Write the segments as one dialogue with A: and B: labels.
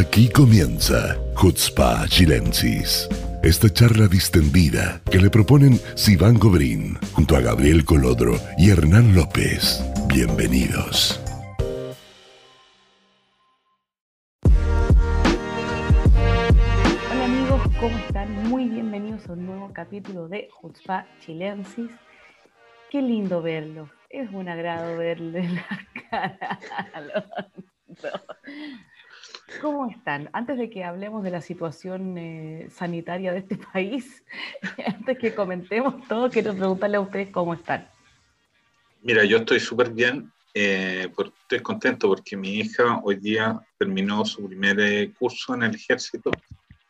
A: Aquí comienza Hutzpa Chilensis. Esta charla distendida que le proponen Sivan Gobrín junto a Gabriel Colodro y Hernán López. Bienvenidos.
B: Hola amigos, ¿cómo están? Muy bienvenidos a un nuevo capítulo de Jutzpa Chilensis. Qué lindo verlo. Es un agrado verle la cara a. ¿Cómo están? Antes de que hablemos de la situación eh, sanitaria de este país, antes que comentemos todo, quiero preguntarle a ustedes cómo están.
C: Mira, yo estoy súper bien, eh, por- estoy contento porque mi hija hoy día terminó su primer eh, curso en el ejército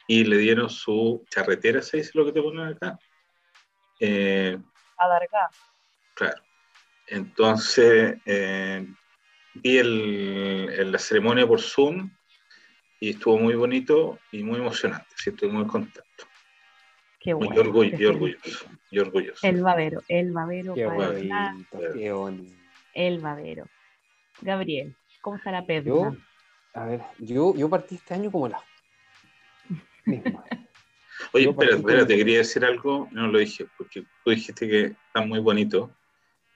C: y le dieron su charretera, ¿se dice lo que te ponen acá? Eh,
B: Adarga.
C: claro. Entonces, eh, vi el- el- la ceremonia por Zoom y estuvo muy bonito y muy emocionante, sí, estoy muy contento.
B: Qué
C: Muy
B: bueno.
C: orgullo,
B: qué
C: y orgulloso, y orgulloso.
B: El babero, el babero
D: Qué bonito, qué bonito.
B: el babero. Gabriel, ¿cómo está la perna?
D: Yo, a ver, yo, yo partí este año como la misma.
C: Oye, espera, espera, te quería decir algo, no lo dije, porque tú dijiste que está muy bonito.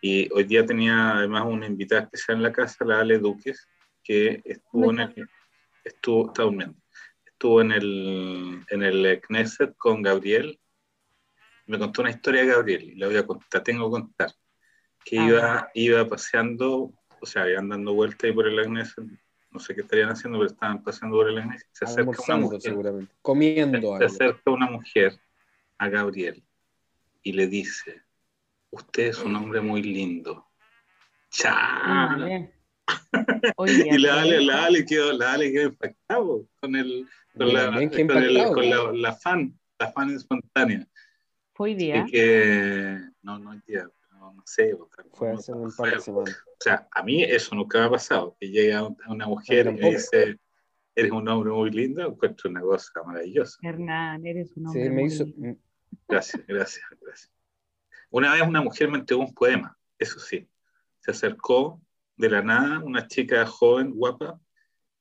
C: Y hoy día tenía además una invitada especial en la casa, la Ale Duques, que estuvo en el, estuvo, está durmiendo, estuvo en el, en el Knesset con Gabriel. Me contó una historia de Gabriel, y la voy a contar, tengo que contar. Que
B: Ah.
C: iba, iba paseando, o sea, iban dando vueltas ahí por el Knesset, no sé qué estarían haciendo, pero estaban paseando por el Knesset. Se acerca una mujer
D: seguramente, comiendo
C: se
D: algo.
C: acerca una mujer a Gabriel y le dice, usted es un hombre muy lindo. ¡Chá!
B: Oye,
C: Y la Ale, la Ale quedó, la Ale quedó impactado con, el, con, la, con, el- con la, la fan, la fan espontánea.
B: Fue hoy día.
C: Y que, no, no, tía, no, no sé.
D: Fue hace un par de semanas.
C: O sea, a mí eso nunca me ha pasado, que llega un- una mujer y me dice, eres un hombre muy lindo, encuentro una cosa maravillosa.
B: Hernán, eres un hombre
D: Sí, me
B: muy
D: hizo.
B: lindo.
C: Gracias, gracias, gracias. Una vez una mujer me entregó un poema, eso sí. Se acercó de la nada, una chica joven, guapa,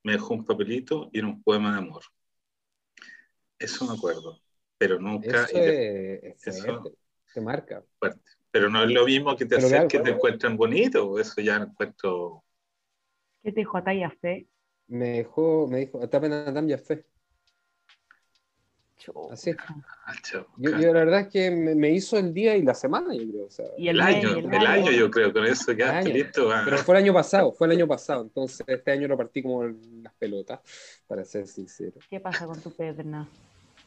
C: me dejó un papelito y era un poema de amor. Eso me acuerdo, pero nunca,
D: Eso es, es
C: eso-
D: te marca.
C: fuerte. Pero no es lo mismo que te
D: claro,
C: acerquen y te
D: claro.
C: encuentran bonito, eso ya lo encuentro.
B: ¿Qué te dijo Ataya Fe?
D: Me dejó, me dijo, Atapen Adam ya fe. Así es.
C: Ah.
D: Yo, yo la verdad es que me, me hizo el día y la semana, yo creo. o sea,
B: Y
C: el, año, el,
B: año.
C: año yo creo, con eso ya
D: año.
C: listo. ah.
D: Pero fue el año pasado, fue el año pasado. Entonces este año lo partí como las pelotas, para ser sincero.
B: ¿Qué pasa con tu perna?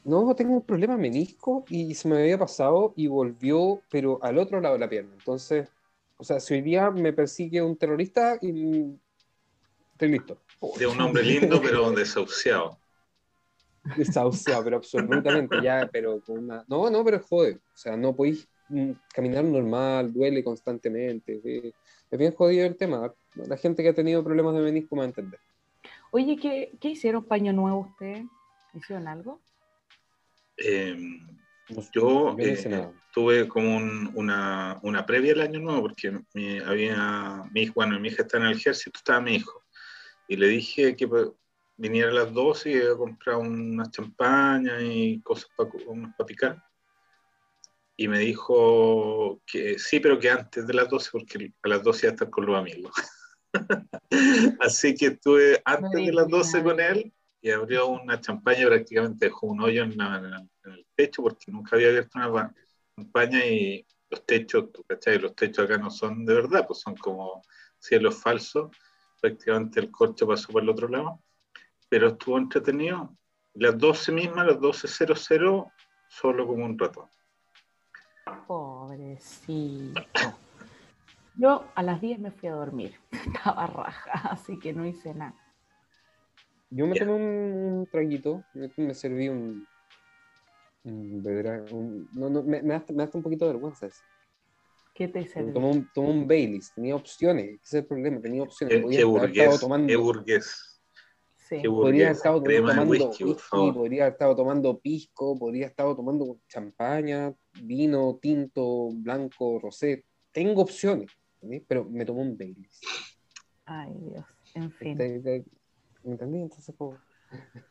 D: No, tengo un problema menisco y se me había pasado y volvió, pero al otro lado de la pierna. Entonces, o sea, si hoy día me persigue un terrorista, y mm, estoy listo.
C: De un hombre lindo, pero desahuciado.
D: Desahuciado, pero absolutamente, ya, pero con una... No, no, pero jode. O sea, no podéis mm, caminar normal, duele constantemente. sí. Es bien jodido el tema. La gente que ha tenido problemas de menisco me va a entender.
B: Oye, ¿qué, qué hicieron paño nuevo ustedes? ¿Hicieron algo?
C: Eh,
D: No sé,
C: Yo eh, tuve como un- una, una previa al año nuevo, porque mi, había, mi, hijo- bueno, mi hija está en el ejército, estaba mi hijo, y le dije que viniera a las 12 y iba a comprar unas champañas y cosas para picar. Y me dijo que sí, pero que antes de las 12, porque a las 12 iba a estar con los amigos. Así que estuve antes de las 12 con él y abrió una champaña prácticamente dejó un hoyo en, la- en el- techo porque nunca había abierto una pa- champaña y los techos, tú cachai, los techos acá no son de verdad, pues son como cielos falsos, prácticamente el corcho pasó por el otro lado, pero estuvo entretenido. Las 12 mismas, las 12.00, solo como un rato.
B: Pobrecito. Yo a las 10 me fui a dormir. Estaba raja, así que no hice nada.
D: Yo me tomé un, un traguito, me, me serví un. un bedra- un- no, no, me, me da, me da un poquito de vergüenza eso.
B: ¿Qué te
D: Tomé
B: sirvió?
D: un, tomé un Baileys, tenía opciones, ese es el problema, tenía opciones.
C: Qué,
D: Podía
C: qué burgués,
D: tomando,
C: qué burgués,
B: Sí.
D: podría haber estado tomando
C: whisky,
D: podría haber estado tomando pisco, podría haber estado tomando champaña, vino, tinto, blanco, rosé. Tengo opciones, pero me tomé un Baileys.
B: Ay, Dios. En fin.
D: Te- te- ¿Me entendí? Entonces, pues,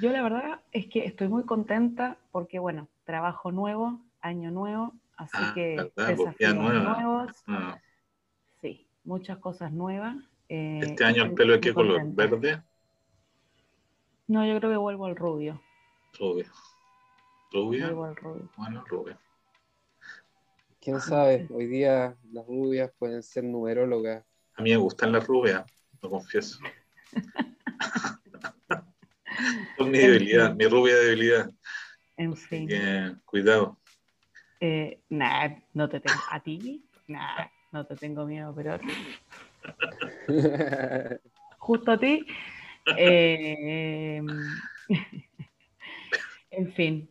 B: Yo la verdad es que estoy muy contenta porque, bueno, trabajo nuevo, año nuevo, así
C: Ah,
B: que
C: ¿verdad?
B: Desafíos
C: nueva.
B: nuevos,
C: Ah,
B: sí, muchas cosas nuevas. eh,
C: Este año el pelo de qué color? ¿Verde?
B: No, yo creo que vuelvo al rubio.
C: Rubio. ¿Rubio?
B: Vuelvo al rubio.
C: Bueno, rubio.
D: ¿Quién sabe? Hoy día las rubias pueden ser numerólogas.
C: A mí me gustan las rubias, lo confieso. Son mi debilidad, mi rubia debilidad.
B: En
C: Así
B: fin.
C: que cuidado.
B: Eh, nah, no te tengo. ¿A ti? Nah, no te tengo miedo, pero justo a ti. Eh, en fin,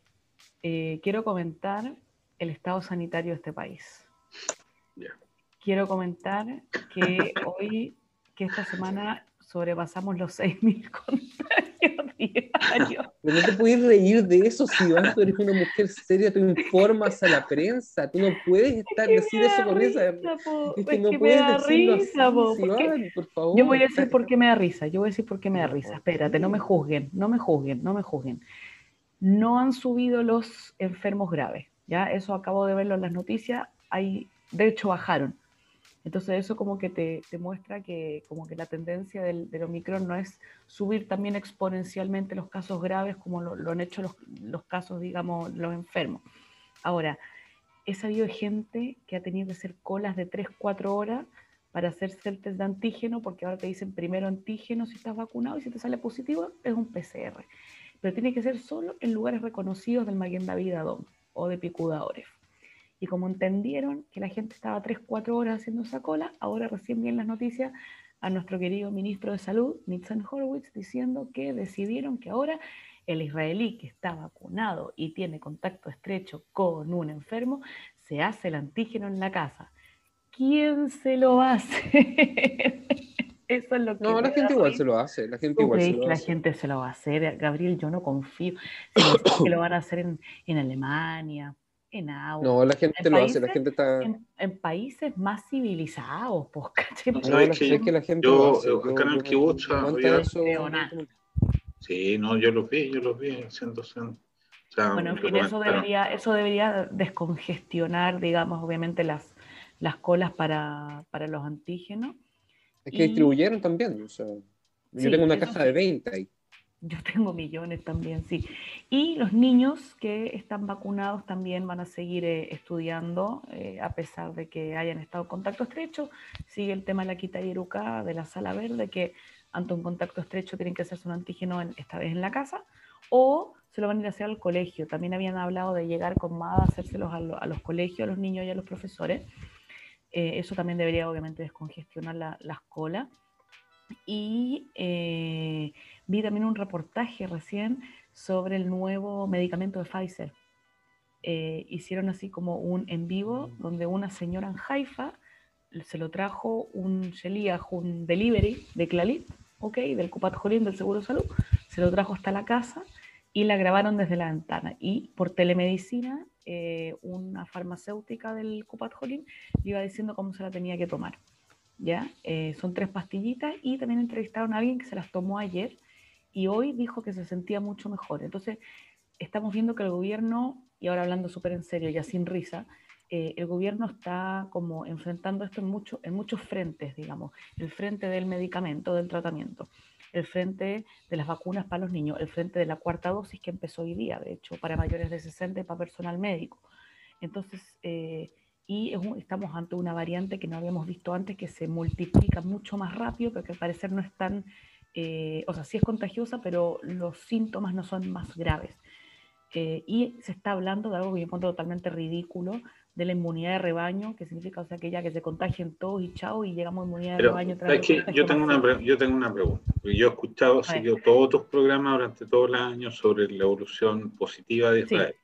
B: eh, quiero comentar el estado sanitario de este país. Quiero comentar que hoy, que esta semana sobrepasamos los 6.000 contagios
D: Pero no te puedes reír de eso, si Iván, tú eres una mujer seria, tú informas a la prensa, tú no puedes estar
B: que
D: decir eso con esa...
B: po,
D: Es que
B: es
D: no
B: que me
D: puedes
B: da risa,
D: así,
B: po,
D: si
B: porque-
D: Iván, por favor.
B: Yo voy a decir por qué me da risa. Yo voy a decir por qué me da risa. Espérate, no me juzguen, no me juzguen, no me juzguen. No han subido los enfermos graves. Ya, eso acabo de verlo en las noticias. Hay, de hecho, bajaron. Entonces eso como que te, muestra que como que la tendencia del, Omicron no es subir también exponencialmente los casos graves como lo, han hecho los, casos, digamos, los enfermos. Ahora, he sabido gente que ha tenido que hacer colas de 3, 4 horas para hacerse el test de antígeno, porque ahora te dicen primero antígeno si estás vacunado y si te sale positivo es un PCR. Pero tiene que ser solo en lugares reconocidos del Maguen David Adom o de Picuda Oref. Y como entendieron que la gente estaba 3, 4 horas haciendo esa cola, ahora recién vienen las noticias a nuestro querido ministro de Salud, Nitzan Horowitz, diciendo que decidieron que ahora el israelí que está vacunado y tiene contacto estrecho con un enfermo, se hace el antígeno en la casa. ¿Quién se lo hace? Eso es lo que
D: No, la gente igual se lo hace, la gente
B: ¿Tú
D: igual se lo
B: la
D: hace.
B: gente se lo va a hacer? Gabriel, yo no confío. Dicen que lo van a hacer en, en Alemania, en
D: No, la gente
B: En
D: lo hace, la gente está...
B: en, en países más civilizados, pues, ¿cachai?
C: No,
D: No,
C: ¿Sabes
D: la,
C: que
D: es que la gente
C: yo-
D: lo hace.
C: yo- acá en el
B: Creo nada.
C: Sí, no, yo los vi, yo los vi haciendo O sea,
B: Bueno, en fin, eso debería, eso debería descongestionar, digamos, obviamente las, las colas para, para los antígenos.
D: Es que
B: Y-
D: distribuyeron también, o sea, yo
B: Sí,
D: tengo una
B: eso
D: caja
B: sí.
D: de 20 ahí.
B: Yo tengo millones también, sí. Y los niños que están vacunados también van a seguir eh, estudiando, eh, a pesar de que hayan estado en contacto estrecho. Sigue el tema de la quita yeruca de la sala verde, que ante un contacto estrecho tienen que hacerse un antígeno, en- esta vez en la casa, o se lo van a ir a hacer al colegio. También habían hablado de llegar con MADA, hacérselos a, lo- a los colegios, a los niños y a los profesores. Eh, eso también debería, obviamente, descongestionar la- las colas. Y vi también un reportaje recién sobre el nuevo medicamento de Pfizer. Eh, hicieron así como un en vivo donde una señora en Haifa se lo trajo un Sheliach, un delivery de Clalit, ok, del Kupat Jolín del Seguro de Salud, se lo trajo hasta la casa y la grabaron desde la ventana. Y por telemedicina, eh, una farmacéutica del Kupat Jolín le iba diciendo cómo se la tenía que tomar. ¿ya? Eh, son tres pastillitas y también entrevistaron a alguien que se las tomó ayer y hoy dijo que se sentía mucho mejor. Entonces, estamos viendo que el gobierno, y ahora hablando súper en serio, ya sin risa, eh, el gobierno está como enfrentando esto en, mucho, en muchos frentes, digamos, el frente del medicamento, del tratamiento, el frente de las vacunas para los niños, el frente de la cuarta dosis que empezó hoy día, de hecho, para mayores de 60 y para personal médico. Entonces, eh, y estamos ante una variante que no habíamos visto antes, que se multiplica mucho más rápido, pero que al parecer no es tan, eh, o sea, sí es contagiosa, pero los síntomas no son más graves. Eh, y se está hablando de algo que yo encuentro totalmente ridículo, de la inmunidad de rebaño, que significa, o sea, que ya que se contagien todos y chao, y llegamos a inmunidad de
C: Pero,
B: rebaño. tras
C: ¿sabes
B: el
C: qué?
B: contagio
C: yo, tengo una, yo tengo una pregunta. porque Yo he escuchado,
B: A
C: seguido todos tus programas durante todo el año sobre la evolución positiva de
B: Sí.
C: Israel,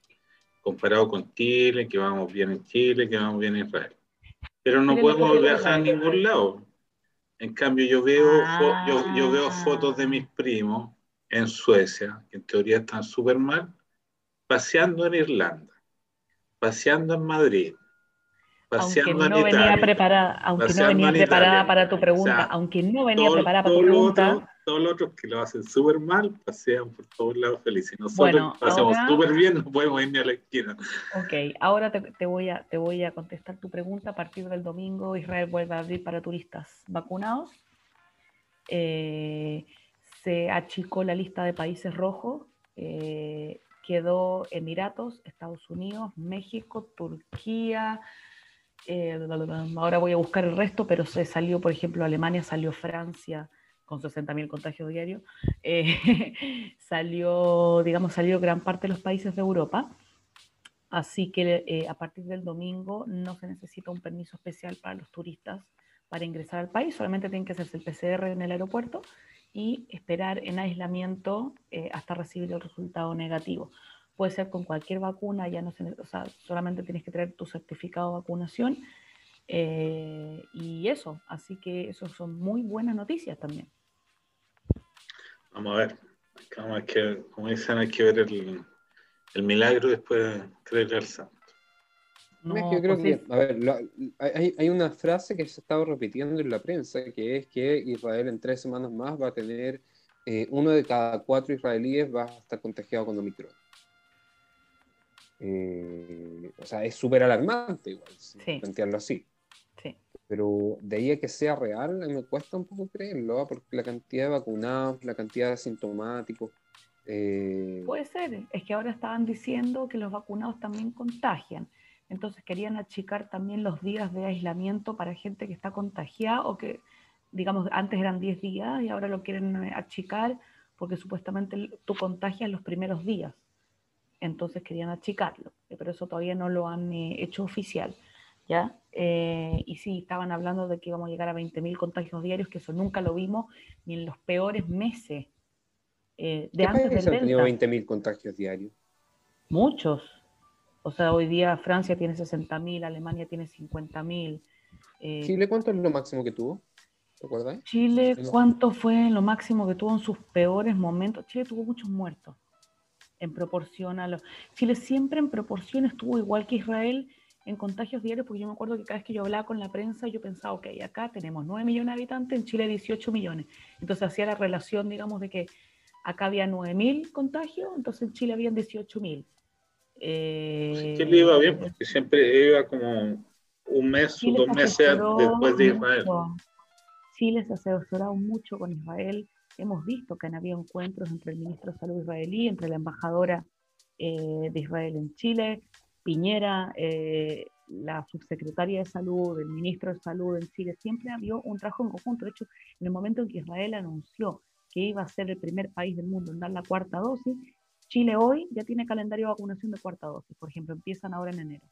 C: comparado con Chile, que vamos bien en Chile, que vamos bien en Israel. Pero no podemos
B: no
C: viajar a ningún lado. En cambio, yo veo, yo veo
B: Ah.
C: fotos de mis primos en Suecia, que en teoría están súper mal, paseando en Irlanda, paseando en Madrid.
B: Aunque no venía preparada, aunque no venía preparada para tu pregunta, aunque no venía preparada para tu pregunta.
C: todos los otros que lo hacen súper mal pasean por todos lados felices. Nosotros bueno, pasamos súper bien, no podemos ir ni a la esquina.
B: Ok, ahora te, voy a, te voy a contestar tu pregunta. A partir del domingo, Israel vuelve a abrir para turistas vacunados. Eh, se achicó la lista de países rojos. Eh, quedó Emiratos, Estados Unidos, México, Turquía, eh, ahora voy a buscar el resto, pero se salió, por ejemplo, Alemania, salió Francia con 60.000 contagios diarios, eh, salió, digamos, salió gran parte de los países de Europa. Así que eh, a partir del domingo no se necesita un permiso especial para los turistas para ingresar al país, solamente tienen que hacerse el PCR en el aeropuerto y esperar en aislamiento hasta recibir el resultado negativo puede ser con cualquier vacuna, ya no se, o sea, solamente tienes que traer tu certificado de vacunación. Eh, y eso, así que eso son muy buenas noticias también.
C: Vamos a ver, que, como dicen, hay que ver el, el milagro después de creer al santo.
D: yo creo pues que, a ver, hay, hay, una frase que se ha estado repitiendo en la prensa, que es que Israel en tres semanas más va a tener, eh, uno de cada cuatro israelíes va a estar contagiado con Omicron. Eh, o sea, es súper alarmante igual, plantearlo así. Sí. Pero de ahí a que sea real, me cuesta un poco creerlo, ¿ah? porque la cantidad de vacunados, la cantidad de asintomáticos.
B: Eh, Puede ser, es que ahora estaban diciendo que los vacunados también contagian. Entonces querían achicar también los días de aislamiento para gente que está contagiada o que, digamos, antes eran 10 días y ahora lo quieren achicar porque supuestamente tú contagias los primeros días entonces querían achicarlo, eh, pero eso todavía no lo han eh, hecho oficial. ¿ya? Eh, y sí, estaban hablando de que íbamos a llegar a 20.000 contagios diarios, que eso nunca lo vimos ni en los peores meses
D: de antes del han tenido 20.000 contagios diarios?
B: Muchos. O sea, hoy día Francia tiene 60.000, Alemania tiene 50.000.
D: ¿Chile cuánto es lo máximo que tuvo? ¿Te acuerdas?
B: Chile, ¿cuánto fue lo máximo que tuvo en sus peores momentos? Chile tuvo muchos muertos en proporción a los... Chile siempre en proporción estuvo igual que Israel en contagios diarios, porque yo me acuerdo que cada vez que yo hablaba con la prensa, yo pensaba, ok, acá tenemos 9 millones de habitantes, en Chile 18 millones. Entonces hacía la relación, digamos, de que acá había 9.000 contagios, entonces en Chile habían 18.000.
C: Eh, Chile iba bien, porque siempre iba como un mes o dos meses después de Israel.
B: Chile se asesorado mucho con Israel Hemos visto que han habido encuentros entre el ministro de Salud israelí, entre la embajadora eh, de Israel en Chile, Piñera, eh, la subsecretaria de Salud, el ministro de Salud en Chile. Siempre ha habido un trabajo en conjunto. De hecho, en el momento en que Israel anunció que iba a ser el primer país del mundo en dar la cuarta dosis, Chile hoy ya tiene calendario de vacunación de cuarta dosis. Por ejemplo, empiezan ahora en enero.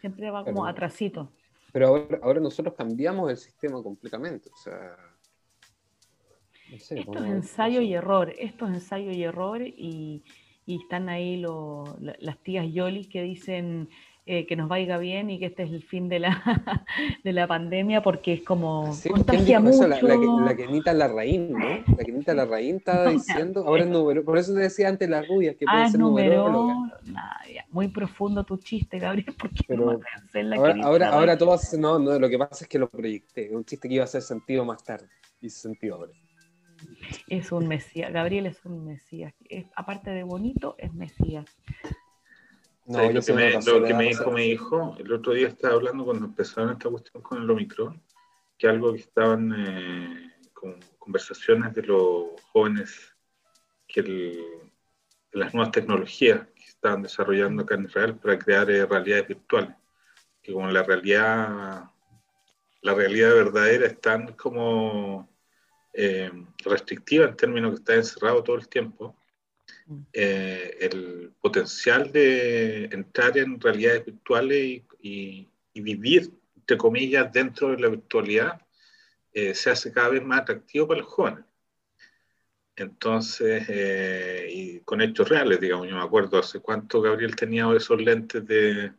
B: Siempre va como atrasito.
D: Pero ahora, ahora nosotros cambiamos el sistema completamente. O sea,
B: esto es ensayo y error, esto es ensayo y error y, y están ahí lo, las tías Yoli que dicen eh, que nos vaya bien y que este es el fin de la, de la pandemia porque es como
D: contagia mucho. La, la, la Kenita Larraín, ¿no? La Kenita Larraín estaba diciendo, ahora es número, por eso te decía antes las rubias, que puede ah, ser número.
B: muy profundo tu chiste, Gabriel, porque
D: Pero la ahora, ahora, ahora todos, no, no, lo que pasa es que lo proyecté, un chiste que iba a hacer sentido más tarde, hizo sentido ahora.
B: Es un mesías, Gabriel es un mesías, es, aparte de bonito, es mesías.
C: No, lo, que me, lo que me dijo mi hijo, el otro día estaba hablando cuando empezaron esta cuestión con el Omicron, que algo que estaban eh, con conversaciones de los jóvenes, que el, las nuevas tecnologías que estaban desarrollando acá en Israel para crear eh, realidades virtuales, que como la realidad, la realidad verdadera es tan como eh, restrictiva en términos que está encerrado todo el tiempo, eh, el potencial de entrar en realidades virtuales y, vivir, entre comillas, dentro de la virtualidad, eh, se hace cada vez más atractivo para los jóvenes. Entonces, eh, y con hechos reales, digamos, yo me acuerdo hace cuánto Gabriel tenía esos lentes de,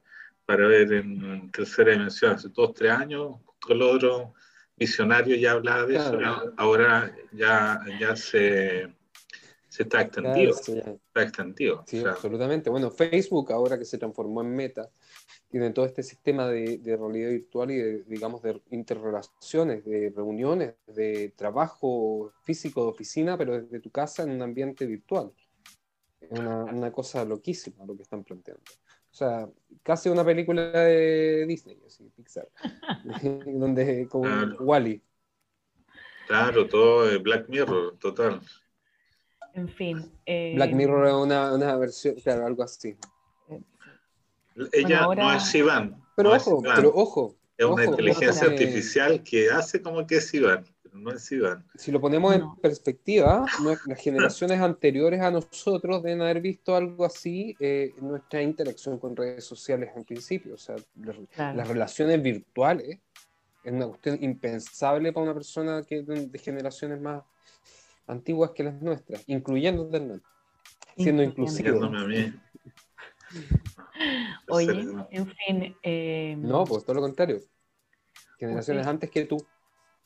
C: para ver en tercera dimensión, hace dos, tres años, el otro visionario ya hablaba de eso, ahora ya, ya se Se está extendido.
D: Claro, sí.
C: Está extendido.
D: Sí, absolutamente. Bueno, Facebook, ahora que se transformó en Meta, tiene todo este sistema de, de realidad virtual y de, digamos, de interrelaciones, de reuniones, de trabajo físico de oficina, pero desde tu casa en un ambiente virtual. Es una, una cosa loquísima lo que están planteando. O sea, casi una película de Disney, así, Pixar, donde como
C: Claro.
D: Wally.
C: claro, todo Black Mirror, total.
B: En fin. eh,
D: Black Mirror es una, una versión, claro, algo así.
C: Ella
B: ahora-
C: no es Iván.
D: Pero
C: no
D: ojo,
C: Iván.
D: pero ojo,
C: es una
D: ojo,
C: inteligencia
D: ojo,
C: artificial que hace como que es Iván, pero no es Iván.
D: si lo ponemos
B: No.
D: en perspectiva, las generaciones anteriores a nosotros deben haber visto algo así eh, en nuestra interacción con redes sociales en principio. O sea, las,
B: Claro.
D: las relaciones virtuales es una cuestión impensable para una persona que de generaciones más antiguas que las nuestras, incluyendo Hernán, siendo inclusivo.
B: Oye, en fin. eh,
D: No, pues todo lo contrario. Generaciones
B: Ok.
D: antes que tú.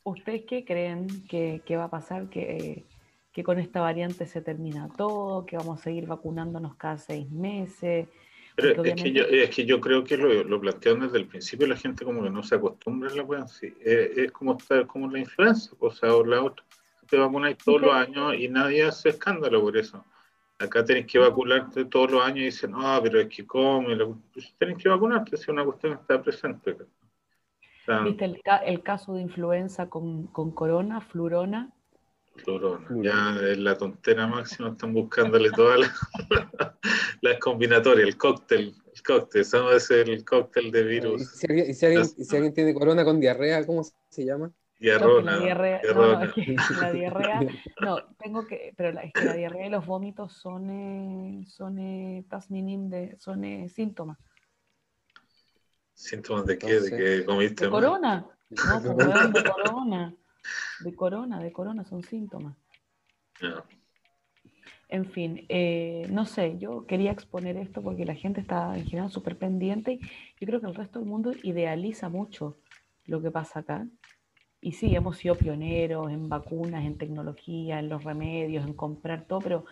B: ¿Ustedes qué creen que, que va a pasar? Que, que con esta variante se termina todo, que vamos a seguir vacunándonos cada seis meses.
C: Pero es que, yo, es que yo creo que lo, lo plantearon desde el principio la gente como que no se acostumbra a la weá. Sí, es, es como estar como la influenza, o sea, o la otra. Te vacunáis todos los años y nadie hace escándalo por eso. Acá tenés que vacunarte todos los años y dicen, no, pero es que come. la- Pues tenés que vacunarte si una cuestión está presente. O sea,
B: ¿Viste el, ca- el caso de influenza con, con corona, flurona?
C: Florona. Ya es la tontera máxima, están buscándole todas las, las combinatorias, el cóctel, el cóctel, eso es el cóctel de
D: Y
C: virus.
D: si, alguien, y si alguien- y si alguien tiene corona con diarrea, ¿cómo se llama?
B: La diarrea, no,
C: guerrona.
B: es que la diarrea, no, tengo que, pero la, es que la diarrea y los vómitos son, eh, son eh, de, son eh, síntomas.
C: ¿Síntomas de qué? ¿De
D: Entonces,
C: que comiste
B: ¿De
C: mal?
B: corona? No, pues, de corona. De corona, de corona son síntomas. En fin, eh, no sé, yo quería exponer esto porque la gente está en general súper pendiente y yo creo que el resto del mundo idealiza mucho lo que pasa acá. Y sí, hemos sido pioneros en vacunas, en tecnología, en los remedios, en comprar todo, pero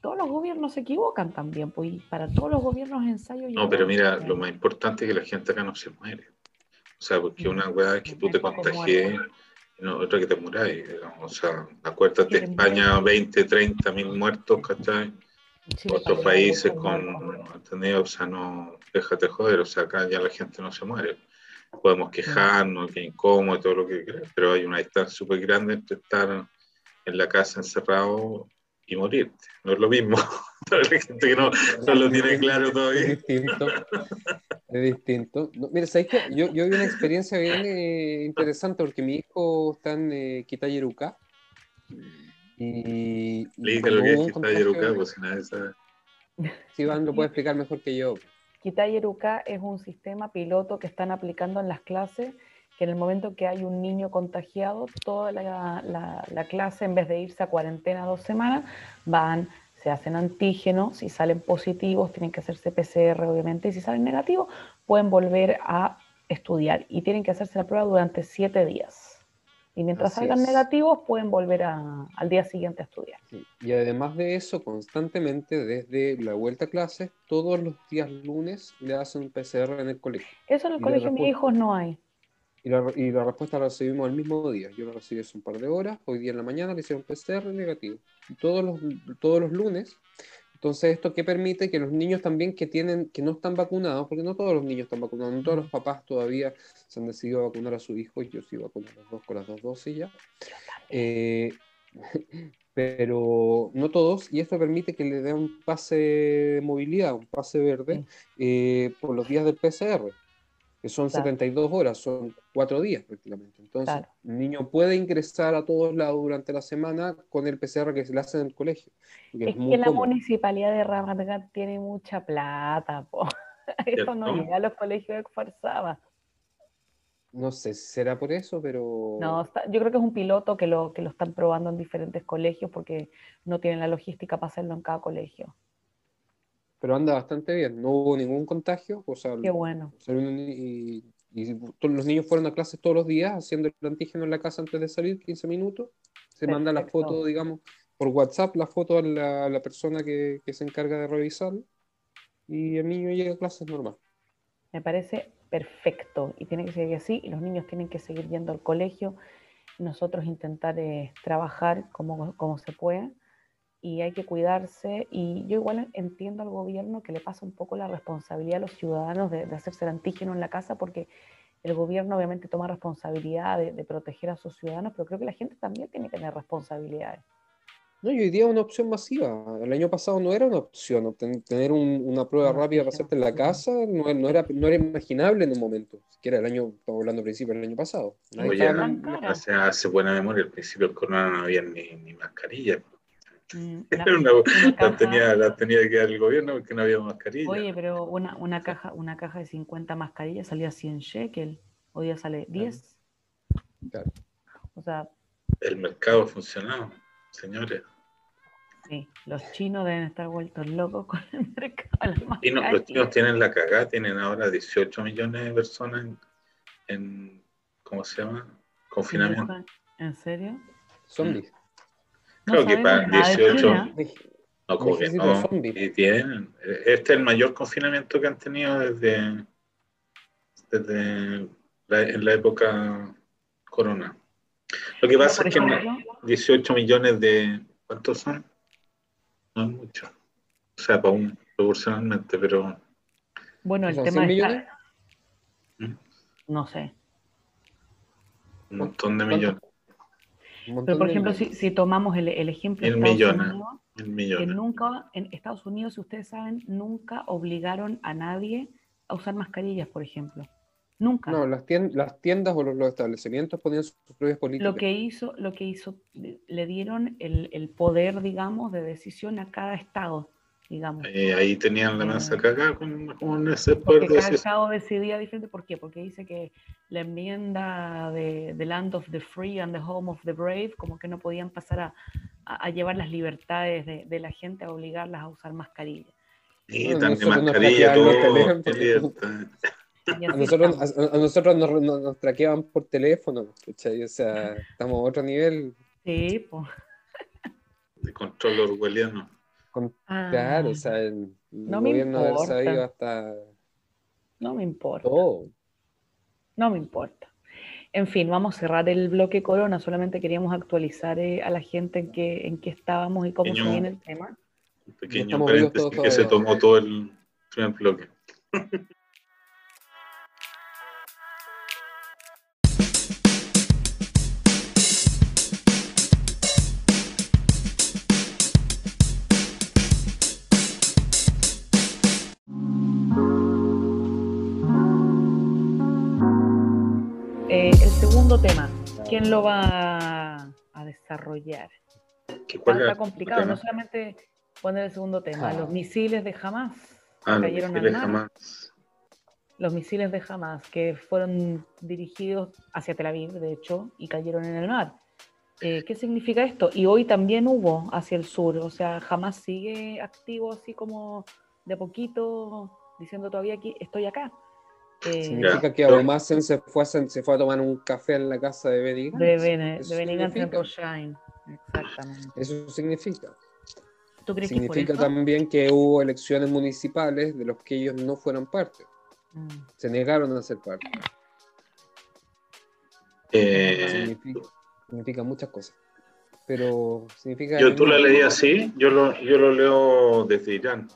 B: todos los gobiernos se equivocan también, pues y para todos los gobiernos ensayo y
C: No, pero mira, lo más importante es que la gente acá no se muere. O sea, porque
B: Mm.
C: una weá es que tú te contagies no, otra que te muráis. O sea, acuérdate,
B: Quieren
C: España, 20, 30 mil muertos, ¿cachai?
B: Chile
C: Otros países con. O sea, no, déjate joder, o sea, acá ya la gente no se muere. Podemos quejarnos, que incómodo y todo lo que pero hay una distancia súper grande entre estar en la casa encerrado y morirte. No es lo mismo. Para la gente que no, no lo tiene claro
D: Es
C: todavía.
D: distinto. Es distinto. No, mira, ¿sabes qué? Yo, yo vi una experiencia bien eh, interesante porque mi hijo está en eh. Y,
C: Explica lo que es
D: contagio-
C: pues si nadie sabe.
D: Sí, Iván lo puede explicar mejor que yo.
B: Kitayeruka es un sistema piloto que están aplicando en las clases, que en el momento que hay un niño contagiado, toda la, la- la clase, en vez de irse a cuarentena dos semanas, van, se hacen antígenos, si salen positivos, tienen que hacerse PCR, obviamente, y si salen negativos, pueden volver a estudiar y tienen que hacerse la prueba durante siete días. Y mientras
D: Así
B: salgan
D: es.
B: negativos, pueden volver a- al día siguiente a estudiar.
D: Y además de eso, constantemente desde la vuelta a clases, todos los días lunes le hacen un PCR en el colegio.
B: Eso en el
D: Y
B: colegio de mis hijos no hay.
D: Y la, y la respuesta la recibimos el mismo día. Yo la recibí hace un par de horas. Hoy día en la mañana le hicieron PCR negativo. Y todos los, todos los lunes. Entonces, ¿esto qué permite? Que los niños también que tienen, que no están vacunados, porque no todos los niños están vacunados, no todos los papás todavía se han decidido vacunar a su hijo, y yo sí vacuno a los dos con las dos dosis ya. Eh, pero no todos, y esto permite que le den un pase de movilidad, un pase verde, eh, por los días del PCR, que son
B: Claro.
D: 72 horas, son cuatro días prácticamente. Entonces,
B: Claro.
D: el niño puede ingresar a todos lados durante la semana con el PCR que se le hace en el colegio.
B: Es
D: muy
B: que la
D: cómodo.
B: municipalidad de Ramat Gan tiene mucha plata, po. Esto no llega a los colegios de Cuarzaba.
D: No sé si será por eso, pero...
B: No, está- yo creo que es un piloto que lo, que lo están probando en diferentes colegios porque no tienen la logística para hacerlo en cada colegio.
D: Pero anda bastante bien. No hubo ningún contagio. O sea,
B: Qué bueno.
D: y, y los niños fueron a clases todos los días haciendo el antígeno en la casa antes de salir, 15 minutos. Se manda la
B: Perfecto.
D: foto, digamos, por WhatsApp la foto a la, a la persona que, que se encarga de revisar y el niño llega a clases normal.
B: Me parece perfecto y tiene que seguir así y los niños tienen que seguir yendo al colegio nosotros intentar eh, trabajar como, como se pueda y hay que cuidarse y yo igual entiendo al gobierno que le pasa un poco la responsabilidad a los ciudadanos de, de hacerse el antígeno en la casa porque el gobierno obviamente toma responsabilidad de, de proteger a sus ciudadanos, pero creo que la gente también tiene que tener responsabilidades.
D: No, y hoy día es una opción masiva. El año pasado no era una opción. Tener un- una prueba
B: No,
D: rápida para hacerte en la
B: sí.
D: casa no, no era, no era imaginable en un momento. Siquiera el año, estamos hablando al principio del año pasado. Nadie
C: Oye,
D: estaba-
B: tan cara.
C: O sea, hace buena memoria, al principio del corona no había ni, ni mascarilla.
B: Mm,
C: Era
B: la-
C: una-
B: una
C: la, tenía, la tenía que dar el gobierno porque no había mascarilla.
B: Oye, pero una, una caja, una caja de 50 mascarillas salía 100 shekel, hoy día sale 10.
D: Claro.
B: O sea,
C: El mercado funcionaba, señores.
B: sí, los chinos deben estar vueltos locos con el mercado de las
C: Y no, los chinos tienen la cagada, tienen ahora 18 millones de personas en, en ¿cómo se llama? Confinamiento.
B: ¿En serio?
D: Zombies.
B: No
C: Creo que para
B: nada de
C: 18
B: China.
C: No, como que
D: Ejército
C: no.
D: zombie.
C: Y tienen. Este es el mayor confinamiento que han tenido desde, desde la, en la época corona. Lo que pasa es que
B: ejemplo,
C: 18 millones de. ¿Cuántos son? No es mucho. O sea, para un proporcionalmente, pero
B: bueno, el
D: ¿Son
B: tema
D: 100
B: de
D: millones?
C: ¿Mm?
B: no sé.
C: un montón de millones.
B: Pero por
D: de
B: ejemplo, si, si tomamos el, el ejemplo de
C: Mil
B: Estados
C: millones.
B: Unidos,
C: Mil
B: que nunca, en Estados Unidos, si ustedes saben, nunca obligaron a nadie a usar mascarillas, por ejemplo. Nunca.
D: No, las tiendas, las tiendas o los, los establecimientos ponían sus propias políticas.
B: Lo que hizo, lo que hizo, le le dieron el, el poder, digamos, de decisión a cada estado, digamos.
C: Eh, ahí tenían la masa
B: Eh,
C: cagada con, con ese
B: Porque
C: de
B: cada estado decidía diferente. ¿Por qué? Porque dice que la enmienda de The Land of the Free and the Home of the Brave, como que no podían pasar a, a- a llevar las libertades de, de la gente, a obligarlas a usar mascarillas.
C: Y
D: Bueno, nos
C: mascarilla, todo.
D: A nosotros, a, a nosotros nos, nos, nos traqueaban por teléfono, ¿cachai? O sea, estamos a otro nivel.
B: Sí, pues.
C: de control orwelliano.
D: Con,
B: Ah,
D: claro, o sea, el,
B: no me
D: gobierno haber
B: importa.
D: sabido hasta
B: no me importa.
D: todo.
B: No me importa. En fin, vamos a cerrar el bloque corona. Solamente queríamos actualizar eh, a la gente en qué, en qué estábamos y cómo se
C: Pequeño-
B: viene el tema.
C: Un pequeño paréntesis que se
D: todavía.
C: tomó todo el primer bloque.
B: Tema, ¿quién lo va a, desarrollar?
C: ¿Qué,
B: Está, complicado, no solamente poner el segundo tema,
D: Ah.
B: los misiles de Hamas
C: Ah, los
B: cayeron al
C: misiles
B: mar.
C: jamás.
B: los misiles de Hamas que fueron dirigidos hacia Tel Aviv, de hecho, y cayeron en el mar. Eh, ¿Qué significa esto? Y hoy también hubo hacia el sur, o sea, Hamas sigue activo así como de a poquito, diciendo todavía que estoy acá. Eh,
D: Significa que Abumasen se fue, a, se fue a tomar un café en la casa de Benny Gantz.
B: de Bene- de Benny. Exactamente.
D: Eso significa.
B: ¿Tú crees que es por
D: Significa
B: eso?
D: también que hubo elecciones municipales de los que ellos no fueron parte.
B: Mm.
D: Se negaron a ser parte.
C: Eh,
D: Significa, significa muchas cosas. Pero significa.
C: yo tú la leí así, yo lo, yo lo leo desde Irán.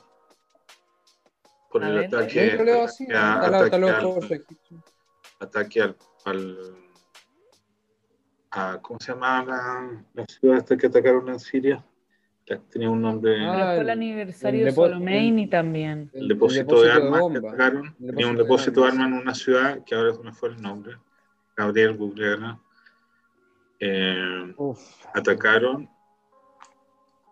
C: Por
B: A
C: el ataque, a- ataque al- al, a- ¿cómo se llama la, la ciudad esta que atacaron en Siria? Que tenía un nombre,
D: Ah,
B: fue el
D: el-
B: aniversario
D: el
B: de Solomeini también.
C: el depósito, de armas que atacaron.
D: El
C: Tenía un
D: depósito de
C: depósito de
D: armas.
C: en una ciudad que ahora se me fue el nombre, Gabriel Guglielmo. Eh, atacaron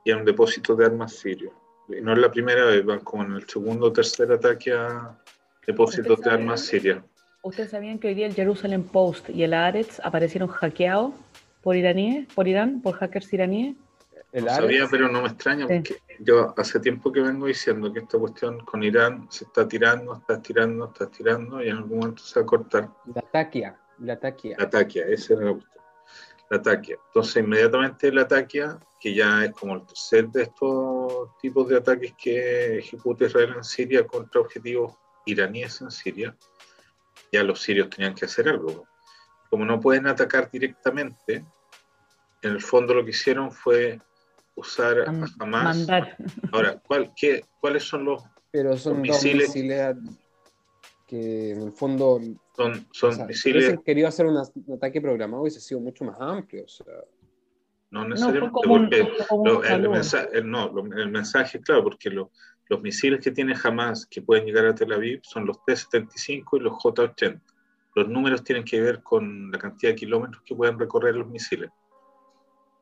C: y era un depósito de armas sirio. Y no es la primera vez, van como en el segundo o tercer ataque a depósitos
B: ¿Usted
C: de armas sirias.
B: ¿Ustedes sabían que hoy día el Jerusalem Post y el Haaretz aparecieron hackeados por iraníes, por Irán, por hackers iraníes?
D: El
C: No
D: Ares,
C: sabía, pero no me extraña,
B: Sí.
C: porque yo hace tiempo que vengo diciendo que esta cuestión con Irán se está tirando, está estirando, está estirando y en algún momento se va a cortar.
D: la taquia. La taquia.
C: La taquia, esa era la cuestión. Latakia. Entonces, inmediatamente Latakia, que ya es como el tercer de estos tipos de ataques que ejecuta Israel en Siria contra objetivos iraníes en Siria, ya los sirios tenían que hacer algo. Como no pueden atacar directamente, en el fondo lo que hicieron fue usar a Hamas. Ahora, ¿cuál, qué, ¿cuáles son los,
D: Pero son misiles? misiles que en el fondo
C: son, son misiles. Si
D: querido hacer un ataque programado hubiese sido mucho más amplio. O sea.
C: No necesariamente, porque el, mensaje, no, el mensaje, claro, porque los misiles que tiene Hamas que pueden llegar a Tel Aviv son los T-75 y los J-80. Los números tienen que ver con la cantidad de kilómetros que pueden recorrer los misiles.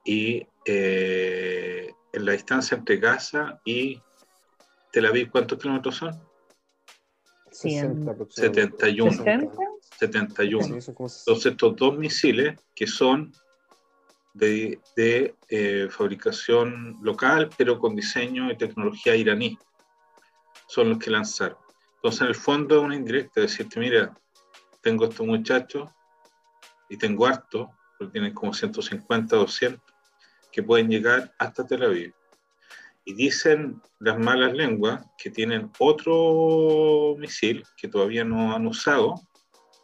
C: Y eh, en la distancia entre Gaza y Tel Aviv, ¿cuántos kilómetros son?
D: 60
C: 71. 71. Entonces, estos dos misiles que son de, eh, fabricación local, pero con diseño y tecnología iraní, son los que lanzaron. Entonces, en el fondo es una indirecta, decirte, mira, tengo estos muchachos y tengo harto, porque tienen como 150, 200, que pueden llegar hasta Tel Aviv. Y dicen las malas lenguas que tienen otro misil que todavía no han usado,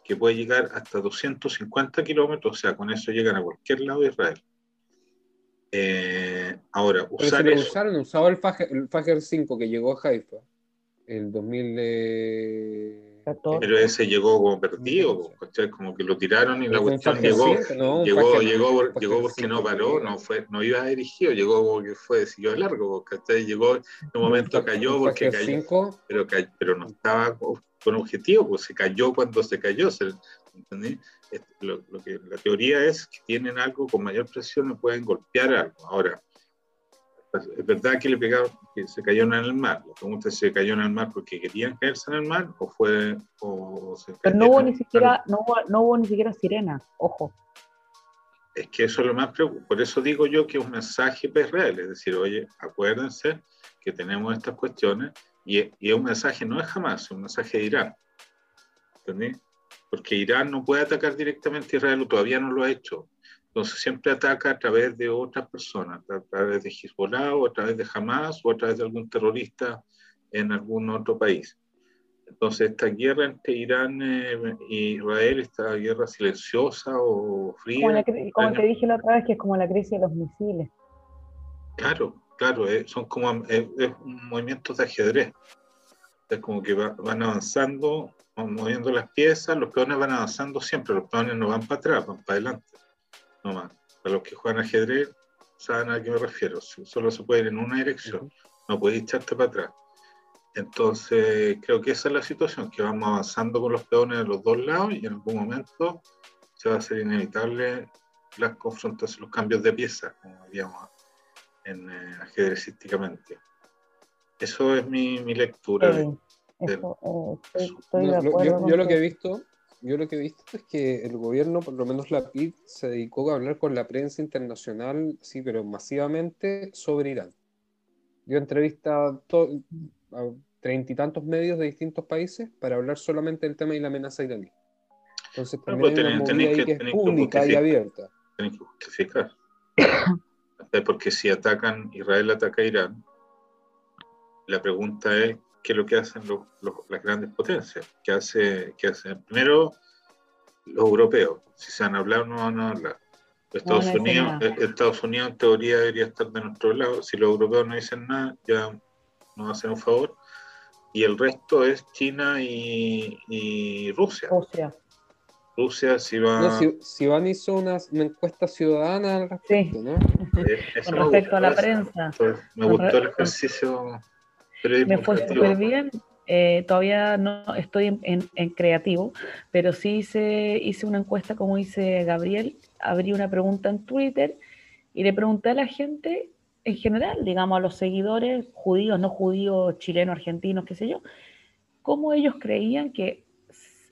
C: que puede llegar hasta 250 kilómetros, o sea, con eso llegan a cualquier lado de Israel. Eh, ahora, usar
D: Pero si usaron, usado el Fajer, 5 que llegó a Haifa el 2000.
C: Pero ese llegó como perdido, como que lo tiraron y la cuestión llegó, llegó, llegó, llegó porque no paró, no fue, no iba dirigido, llegó como que fue, siguió largo, Llegó en un momento cayó porque cayó, pero, pero no estaba con objetivo, pues se cayó cuando se cayó, ¿entendí? Lo, lo, que la teoría es que tienen algo con mayor presión y pueden golpear algo. Ahora, es verdad que le pegaron, que se cayó en el mar. La pregunta es si se cayó en el mar porque querían caerse en el mar o fue. O
B: Pero no hubo, ni siquiera, no, hubo, no hubo ni siquiera sirena, ojo.
C: Es que eso es lo más preocupante. Por eso digo yo que es un mensaje para Israel. Es decir, oye, acuérdense que tenemos estas cuestiones y, y es un mensaje no es jamás, es un mensaje de Irán. ¿Entendí? Porque Irán no puede atacar directamente a Israel o todavía no lo ha hecho entonces siempre ataca a través de otras personas, a través de Hezbollah o a través de Hamas o a través de algún terrorista en algún otro país. Entonces esta guerra entre Irán e Israel, esta guerra silenciosa o fría.
B: Como, te dije la otra vez, que es como la crisis de los misiles.
C: Claro, claro, eh, son como eh, movimientos de ajedrez. Es como que van avanzando, van moviendo las piezas, los peones van avanzando siempre, los peones no van para atrás, van para adelante no más. Para los que juegan ajedrez, saben a qué me refiero. Solo se puede ir en una dirección, no puedes echarte para atrás. Entonces, creo que esa es la situación, que vamos avanzando con los peones de los dos lados y en algún momento se va a hacer inevitable las confrontaciones, los cambios de piezas, como diríamos en, eh, ajedrecísticamente. Eso es mi, lectura.
B: Eh,
D: yo, lo que he visto yo lo que he visto es que el gobierno, por lo menos la PID, se dedicó a hablar con la prensa internacional, sí, pero masivamente sobre Irán. Dio entrevista a treinta y tantos medios de distintos países para hablar solamente del tema y la amenaza iraní. Entonces también hay una movida que, es pública y abierta.
C: Tienen que justificar. Porque si atacan, Israel ataca a Irán, la pregunta es que es lo que hacen las grandes potencias, que hace, que hacen primero los europeos, si se han hablado no van a hablar. Estados, Unidos, Estados Unidos en teoría debería estar de nuestro lado, si los europeos no dicen nada, ya nos hacen un favor, y el resto es China y, Rusia.
B: Rusia.
C: Rusia, si va...
D: si, van hizo una, encuesta ciudadana al respecto, ¿no?
B: Eh, Con respecto a la prensa.
C: me gustó el ejercicio
B: me fue súper bien. Eh, todavía no estoy en, creativo, pero sí hice, hice una encuesta como dice Gabriel, abrí una pregunta en Twitter y le pregunté a la gente en general, digamos a los seguidores judíos, no judíos, chilenos, argentinos, qué sé yo, cómo ellos creían que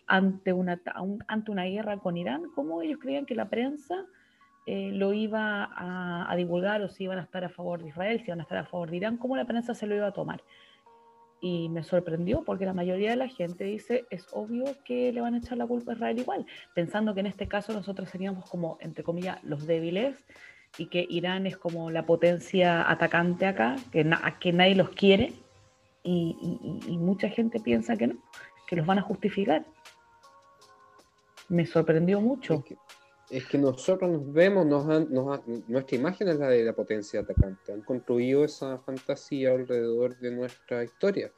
B: ante una, ante una guerra con Irán, cómo ellos creían que la prensa eh, lo iba a, divulgar o si iban a estar a favor de Israel, si iban a estar a favor de Irán, cómo la prensa se lo iba a tomar. y me sorprendió porque la mayoría de la gente dice, es obvio que le van a echar la culpa a Israel igual, pensando que en este caso nosotros seríamos como, entre comillas, los débiles y que Irán es como la potencia atacante acá, que, que nadie los quiere y, mucha gente piensa que no, que los van a justificar. Me sorprendió mucho.
D: Nosotros nos vemos, nos nuestra imagen es la de la potencia atacante. Han construido esa fantasía alrededor de nuestra historia.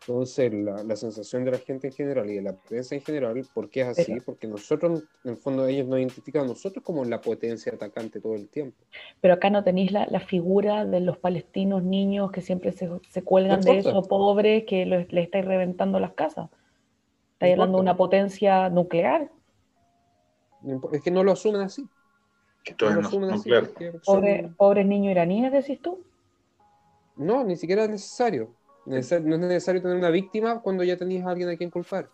D: Entonces, la, la, sensación de la gente en general y de la prensa en general, ¿por qué es así? Porque nosotros, en el fondo, ellos nos identifican a nosotros como la potencia atacante todo el tiempo.
B: Pero acá no tenéis la, la figura de los palestinos niños que siempre se, se cuelgan de eso, pobres, que le estáis reventando las casas. Estáis hablando de una potencia nuclear.
D: Es que no lo asumen así.
C: Que no lo asumen
B: así. pobres niños iraníes, decís tú.
D: No, ni siquiera es necesario no es necesario tener una víctima cuando ya tenías a alguien a quien culpar.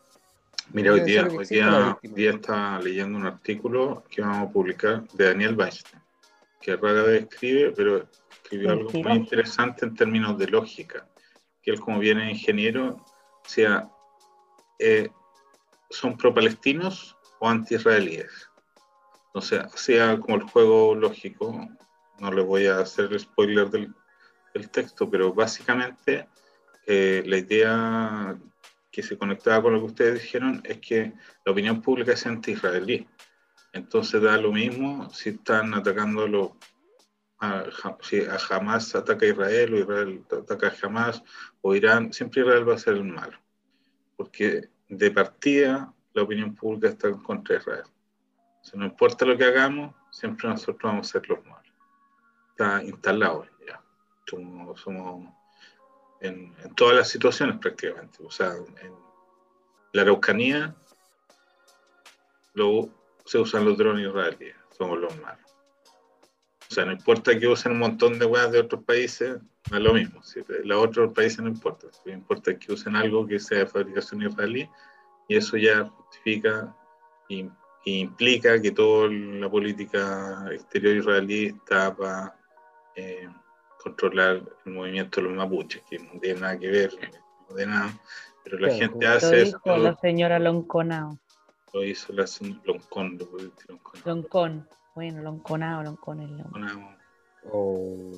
C: Mira, hoy día, hoy día, día, está leyendo un artículo que vamos a publicar de Daniel Weinstein, que rara vez escribe, pero escribió algo muy interesante en términos de lógica, que él como viene ingeniero, sea, eh, son pro-palestinos o anti-israelíes. O sea, como el juego lógico, no le voy a hacer el spoiler del, texto, pero básicamente eh, la idea que se conectaba con lo que ustedes dijeron es que la opinión pública es anti-israelí. Entonces da lo mismo si están atacando a los a, si a Hamas ataca a Israel o Israel ataca a Hamas o Irán, siempre Israel va a ser el malo. Porque de partida la opinión pública está en contra de Israel. O no importa lo que hagamos, siempre nosotros vamos a ser los malos. Está instalado ya. somos en, todas las situaciones prácticamente. O sea, en la Araucanía luego se usan los drones israelíes, somos los malos. O sea, no importa que usen un montón de weas de otros países, no es lo mismo. Si los otros países no importa. Lo que importa que usen algo que sea de fabricación israelí y eso ya justifica e implica que toda la política exterior israelí está para eh, controlar el movimiento de los mapuches, que no tiene nada que ver, no de nada, pero la gente hace eso.
B: Lo la señora Lonconao.
C: Lo hizo la señora Loncón,
B: Loncón. Bueno, Lonconao, Loncón es
D: Lonconao. Oh.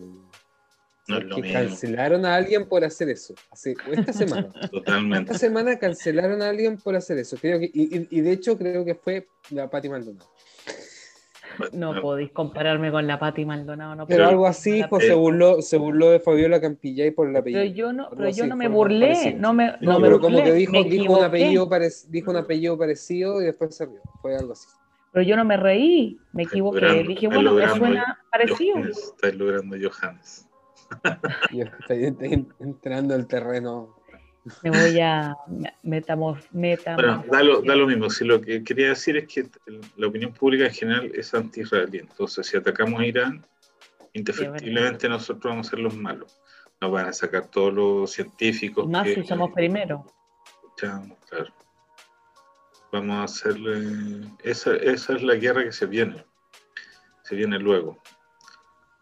D: No es lo que cancelaron a alguien por hacer eso. Hace, esta semana.
C: Totalmente.
D: Esta semana cancelaron a alguien por hacer eso. Creo que, y, y de hecho creo que fue la Pati Maldonado.
B: No podéis compararme con la Pati Maldonado. No
D: pero algo así, pues, se burló, se burló de Fabiola Campillay por el apellido.
B: Pero yo no, pero yo no me burlé, no me,
D: no,
B: no
D: pero como que dijo, dijo un, apellido dijo un apellido parecido y después se rió. Fue algo así.
B: Pero yo no me reí, me equivoqué. Dije, bueno, me suena parecido.
C: Estáis logrando Johannes.
D: Yo estoy, estoy entrando al terreno
B: me voy a metamos, meta.
C: Bueno, da lo, da lo, mismo. Si lo que quería decir es que la opinión pública en general es anti-israelí. Entonces, si atacamos a Irán, indefectiblemente nosotros vamos a ser los malos. Nos van a sacar todos los científicos.
B: Más si somos primero.
C: claro. Vamos a hacerle. Esa, esa es la guerra que se viene. Se viene luego.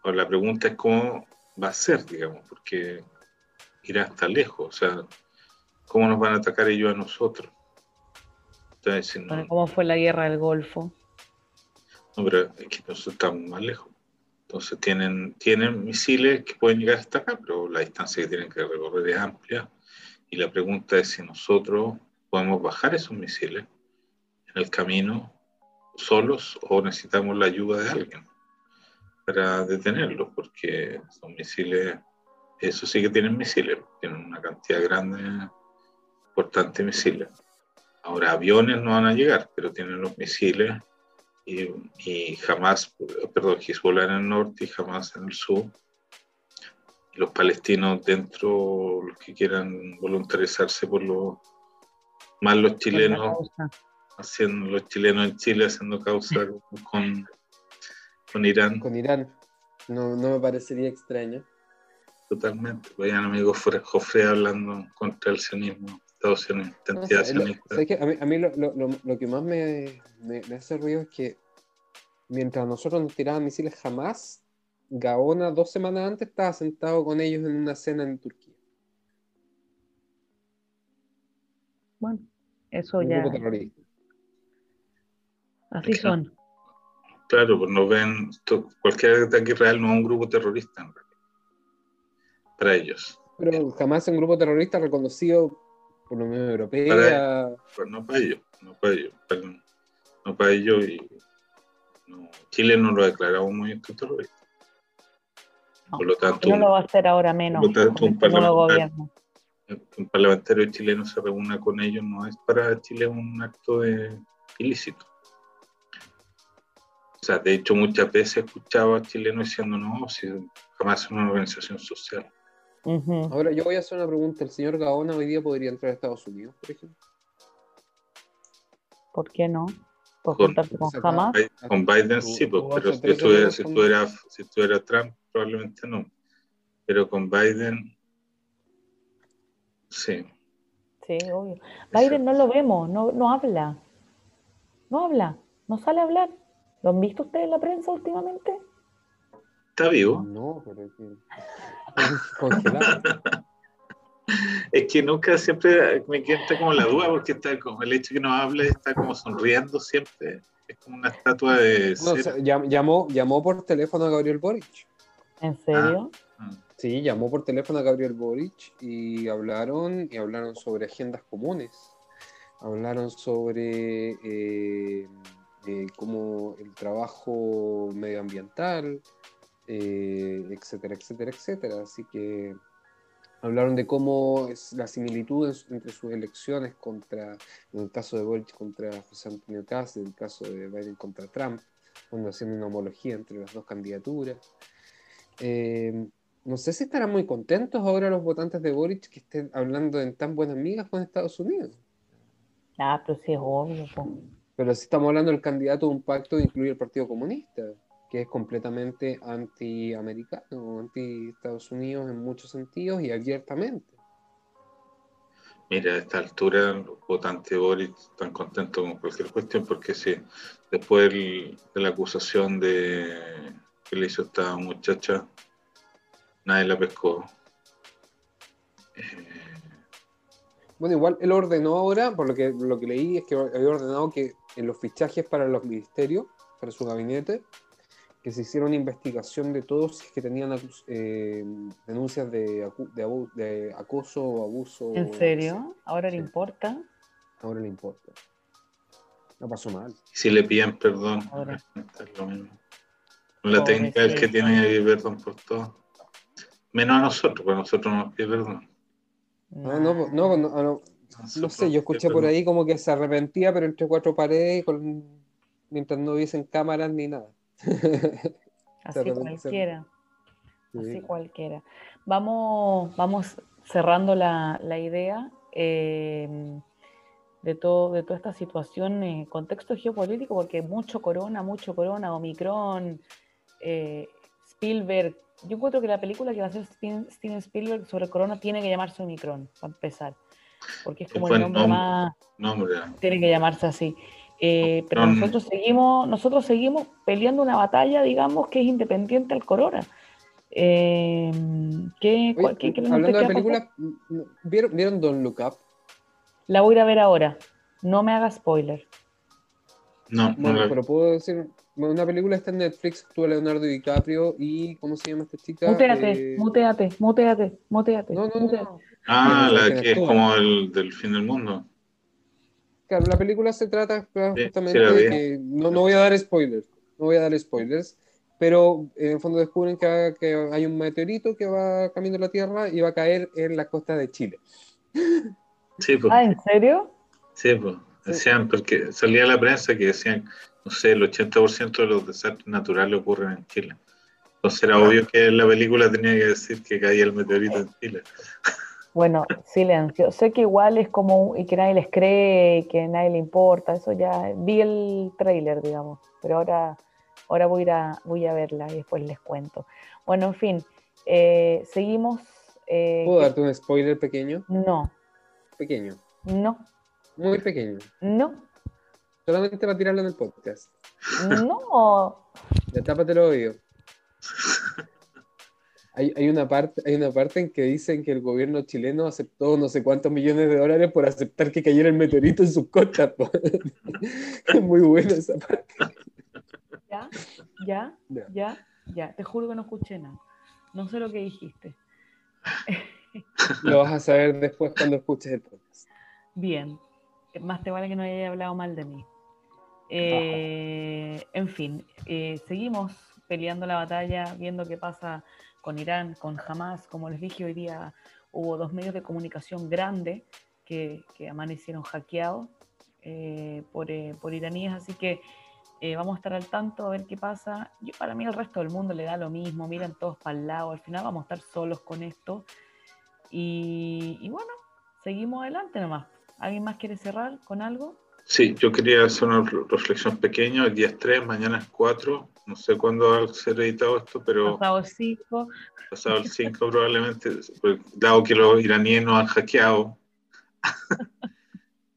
C: Ahora, la pregunta es cómo va a ser, digamos, porque Irán está lejos. O sea, ¿Cómo nos van a atacar ellos a nosotros?
B: ¿Cómo fue la guerra del Golfo?
C: No, pero es que nosotros estamos más lejos. Entonces tienen, tienen misiles que pueden llegar hasta acá, pero la distancia que tienen que recorrer es amplia. Y la pregunta es si nosotros podemos bajar esos misiles en el camino solos o necesitamos la ayuda de alguien para detenerlos, porque son misiles, eso sí que tienen misiles, tienen una cantidad grande importantes misiles. Ahora, aviones no van a llegar, pero tienen los misiles y, jamás, perdón, Hezbollah en el norte y jamás en el sur. Y los palestinos dentro, los que quieran voluntarizarse por los, más los chilenos, haciendo los chilenos en Chile haciendo causa con, con Irán.
D: Con Irán, no, no me parecería extraño.
C: Totalmente, vayan amigos Jofre hablando contra el sionismo
D: a mí, lo, que más me, hace ruido es que mientras nosotros nos tiraban misiles jamás, Gaona dos semanas antes estaba sentado con ellos en una cena en Turquía.
B: Bueno, eso
D: Un
B: ya.
D: grupo terrorista.
B: Así
C: Claro.
B: son.
C: Claro, pues no ven, cualquier ataque israel no es un grupo terrorista en realidad. Para ellos.
D: Pero jamás un grupo terrorista reconocido por la Unión Europea.
C: Pues no para ellos, no para ellos. para- no para ellos y no, Chile no lo ha declarado un movimiento terrorista.
B: No,
C: Por lo tanto,
B: No lo va a hacer ahora menos
C: Por lo tanto, un
B: este
C: parlamentario- un parlamentario chileno se reúna con ellos no es para Chile un acto de ilícito. O sea, de hecho, muchas veces he escuchado a chilenos diciendo no, si jamás es una organización social.
B: Ujú.
D: Ahora yo voy a hacer una pregunta. ¿El señor Gaona hoy día podría entrar a Estados Unidos, por ejemplo?
B: ¿Por qué no? ¿Por
C: Con-
B: con?
C: Bi- Con Biden
D: Tú-
C: sí, pues,
D: tú
C: pero si
D: semanas
C: si, estuviera, si estuviera Trump, probablemente no. Pero con Biden, sí.
B: Sí, obvio. Biden no lo vemos, no, no habla. No habla, no sale a hablar. ¿Lo han visto ustedes en la prensa últimamente?
C: Está vivo.
D: No, pero es que...
C: Es que nunca siempre me queda como la duda porque está como el hecho que no hable está como sonriendo siempre. Es como una estatua de
D: No, o sea, llamó, llamó por teléfono a Gabriel Boric.
B: ¿En serio?
C: Ah,
D: Sí, llamó por teléfono a Gabriel Boric y hablaron, y hablaron sobre agendas comunes. Hablaron sobre eh, eh, cómo el trabajo medioambiental, eh, etcétera, etcétera, etcétera. Así que hablaron de cómo es la similitud en- entre sus elecciones contra, en el caso de Boric contra José Antonio Cast, en el caso de Biden contra Trump, cuando haciendo una homología entre las dos candidaturas. Eh, no sé si estarán muy contentos ahora los votantes de Boric que estén hablando en tan buenas migas con Estados Unidos.
B: Ah, pero sí es obvio. po.
D: Pero si estamos hablando del candidato de un pacto que incluye el Partido Comunista, que es completamente antiamericano, anti-Estados Unidos en muchos sentidos y abiertamente.
C: Mira, a esta altura los votantes de Boris están contentos con cualquier cuestión porque si después del- de la acusación de que le hizo esta muchacha, nadie la pescó. Eh,
D: Bueno, igual él ordenó ahora, por lo que, lo que leí, es que había ordenado que en los fichajes para los ministerios, para su gabinete, que se hiciera una investigación de todos si es que tenían eh, denuncias de, acu- de, abu- de acoso o abuso.
B: ¿En serio? ¿Ahora le importa?
D: Ahora le importa. No pasó mal.
C: si le piden perdón,
B: Ahora.
C: es lo mismo. La técnica es que tiene que pedir perdón por todo. Menos a nosotros, porque a nosotros nos pide perdón.
D: Ah, no, no, no, no, no, sé, yo escuché por ahí como que se arrepentía, pero entre cuatro paredes, con, mientras no hubiesen cámaras ni nada.
B: Así cualquiera.
D: Sí.
B: Así cualquiera. Vamos, vamos cerrando la, la idea eh, de, todo, de toda esta situación, eh, contexto geopolítico, porque mucho corona, mucho corona, Omicron, eh, Spielberg. Yo encuentro que la película que va a hacer Steven Steven Spielberg sobre corona tiene que llamarse Omicron, para empezar, porque es como el nombre
C: nombre.
B: más
C: No, hombre,
B: tiene que llamarse así. Eh, pero
C: No, no.
B: nosotros seguimos, nosotros seguimos peleando una batalla, digamos, que es independiente al corona. Eh, ¿qué,
D: Oye, hablando de películas, ¿vieron, ¿vieron Don't Look Up?
B: La voy a ir a ver ahora. No me haga spoiler.
C: no, no
D: Bueno, pero puedo decir, bueno, una película está en Netflix, actúa Leonardo DiCaprio y, ¿cómo se llama esta chica?
B: Muteate,
D: Eh,
B: muteate, muteate, muteate.
D: No, no, no,
B: muteate.
D: no.
C: Ah,
D: Sí,
C: la
D: que
C: que es como el del fin del mundo.
D: Claro, la película se trata
C: Sí,
D: justamente
C: sí la vi.
D: de que no, no voy a dar spoilers, no voy a dar spoilers, pero en el fondo descubren que, que hay un meteorito que va camino a la Tierra y va a caer en la costa de Chile.
C: Sí, pues.
B: Ah, ¿en serio?
C: Sí, pues. Decían, porque salía la prensa que decían, no sé, el 80% de los desastres naturales ocurren en Chile. Entonces era obvio que la película tenía que decir que caía el meteorito en Chile.
B: Bueno, silencio. Sé que igual es como y que nadie les cree, y que nadie le importa. Eso ya vi el tráiler, digamos. Pero ahora, ahora voy a voy a verla y después les cuento. Bueno, en fin, eh, seguimos. eh,
D: ¿Puedo darte un spoiler pequeño?
B: No,
D: Pequeño,
B: no,
D: muy pequeño.
B: no,
D: Solamente para tirarlo en el podcast.
B: no.
D: Ya tápate los oídos. Hay, hay, una parte, hay una parte en que dicen que el gobierno chileno aceptó no sé cuántos millones de dólares por aceptar que cayera el meteorito en sus costas. es muy buena esa parte.
B: Ya, ya, ya, ya. Te juro que no escuché nada. No sé lo que dijiste.
D: Lo vas a saber después cuando escuches el podcast.
B: Bien. Más te vale que no haya hablado mal de mí. Eh, en fin, eh, seguimos peleando la batalla, viendo qué pasa con Irán, con Hamas. Como les dije, hoy día hubo dos medios de comunicación grandes que, amanecieron hackeados eh, por, por, iraníes, así que vamos a estar al tanto a ver qué pasa. Yo, para mí el resto del mundo le da lo mismo, miran todos para el lado, al final vamos a estar solos con esto. Y, y bueno, seguimos adelante nomás. ¿Alguien más quiere cerrar con algo?
C: Sí, yo quería hacer una reflexión pequeña. El día es 3, mañana es 4. No sé cuándo va a ser editado esto, pero.
B: Pasado el 5.
C: Pasado el 5, probablemente. Dado que los iraníes nos han hackeado.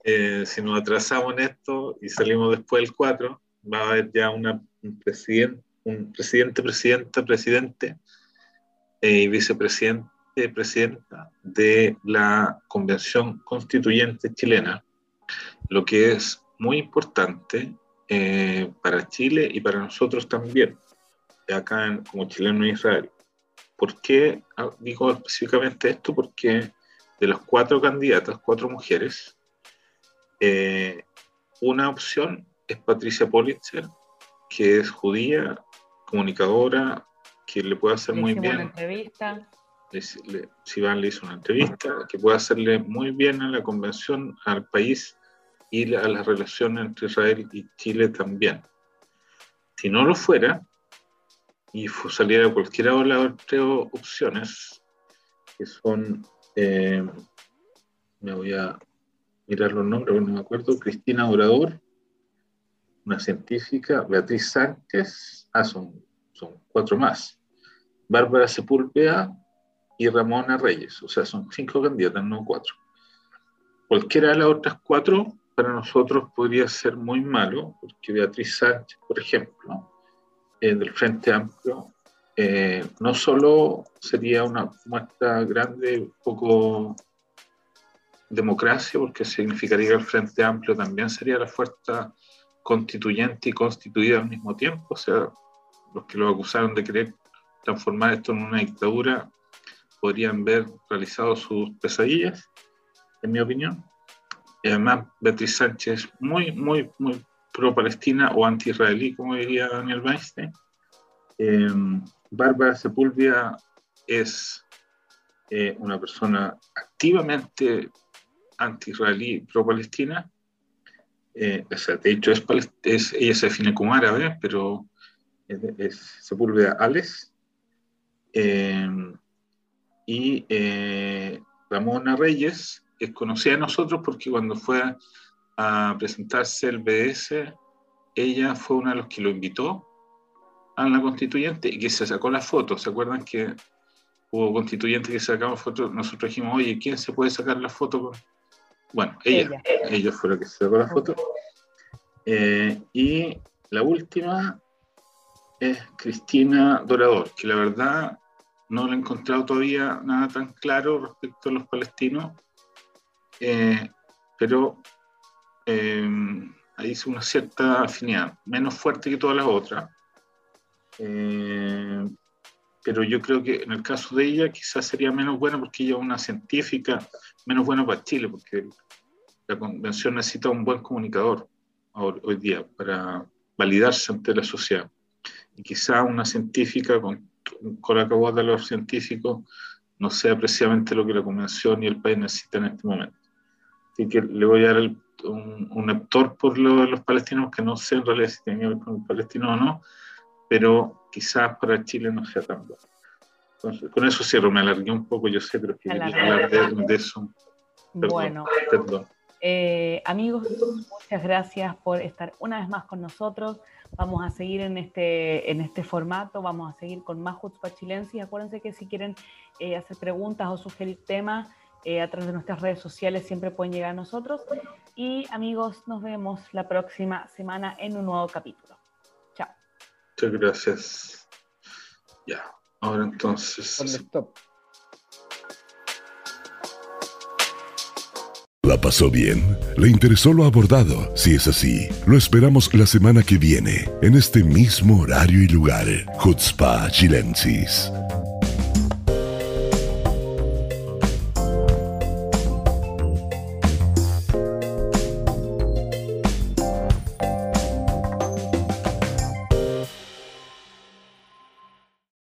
C: eh, si nos atrasamos en esto y salimos después del 4, va a haber ya una, un, presidente, un presidente, presidenta, presidente eh, y vicepresidente, presidenta de la Convención Constituyente chilena lo que es muy importante eh, para Chile y para nosotros también, acá como chileno en Israel. ¿Por qué ah, digo específicamente esto? Porque de las cuatro candidatas, cuatro mujeres, eh, una opción es Patricia Politzer, que es judía, comunicadora, que le puede hacer muy bien. Una
B: entrevista.
C: Si van le hizo una entrevista, que puede hacerle muy bien a la convención, al país y a las relaciones entre Israel y Chile también. Si no lo fuera, y saliera cualquiera de las tres opciones, que son, eh, me voy a mirar los nombres, no me acuerdo, Cristina Orador, una científica, Beatriz Sánchez, ah, son, son cuatro más, Bárbara Sepúlveda y Ramona Reyes, o sea, son cinco candidatas, no cuatro. Cualquiera de las otras cuatro para nosotros podría ser muy malo, porque Beatriz Sánchez, por ejemplo, del Frente Amplio, eh, no solo sería una muestra grande, poco democracia, porque significaría que el Frente Amplio también sería la fuerza constituyente y constituida al mismo tiempo, o sea, los que lo acusaron de querer transformar esto en una dictadura podrían ver realizado sus pesadillas, en mi opinión y además Beatriz Sánchez muy, muy, muy pro-palestina o anti-israelí, como diría Daniel Weinstein. Eh, Bárbara Sepúlveda es eh, una persona activamente anti-israelí, pro-palestina. Eh, de hecho, es, ella se define como árabe, pero es, es Sepúlveda Ales. y Ramona Reyes es conocida de nosotros porque cuando fue a, presentarse el BS, ella fue una de los que lo invitó a la constituyente y que se sacó la foto. ¿Se acuerdan que hubo constituyentes que sacaban fotos? Nosotros dijimos, oye, ¿quién se puede sacar la foto? Bueno, ella, ella, fue la que se sacó la foto. Eh, y la última es Cristina Dorador, que la verdad no le he encontrado todavía nada tan claro respecto a los palestinos eh, pero eh, ahí es una cierta afinidad, menos fuerte que todas las otras. Eh, pero yo creo que en el caso de ella quizás sería menos buena porque ella es una científica, menos buena para Chile, porque la convención necesita un buen comunicador hoy día para validarse ante la sociedad. Y quizá una científica con, con la de los científicos no sea precisamente lo que la convención y el país necesitan en este momento. Así que le voy a dar un, un, actor por lo de los palestinos, que no sé en realidad si tiene que ver con el palestino o no, pero quizás para Chile no sea tan bueno. Entonces, con eso cierro, me alargué un poco, yo sé, pero quería hablar de, eso.
B: bueno, perdón. Eh, amigos, muchas gracias por estar una vez más con nosotros. Vamos a seguir en este, en este formato, vamos a seguir con más Jutzpa Chilensis. Acuérdense que si quieren eh, hacer preguntas o sugerir temas, eh, a través de nuestras redes sociales siempre pueden llegar a nosotros. Y amigos, nos vemos la próxima semana en un nuevo capítulo. Chao.
C: Muchas gracias. Ya. Ahora entonces.
A: ¿La pasó bien? ¿Le interesó lo abordado? Si es así, lo esperamos la semana que viene, en este mismo horario y lugar. Jutzpa Chilensis.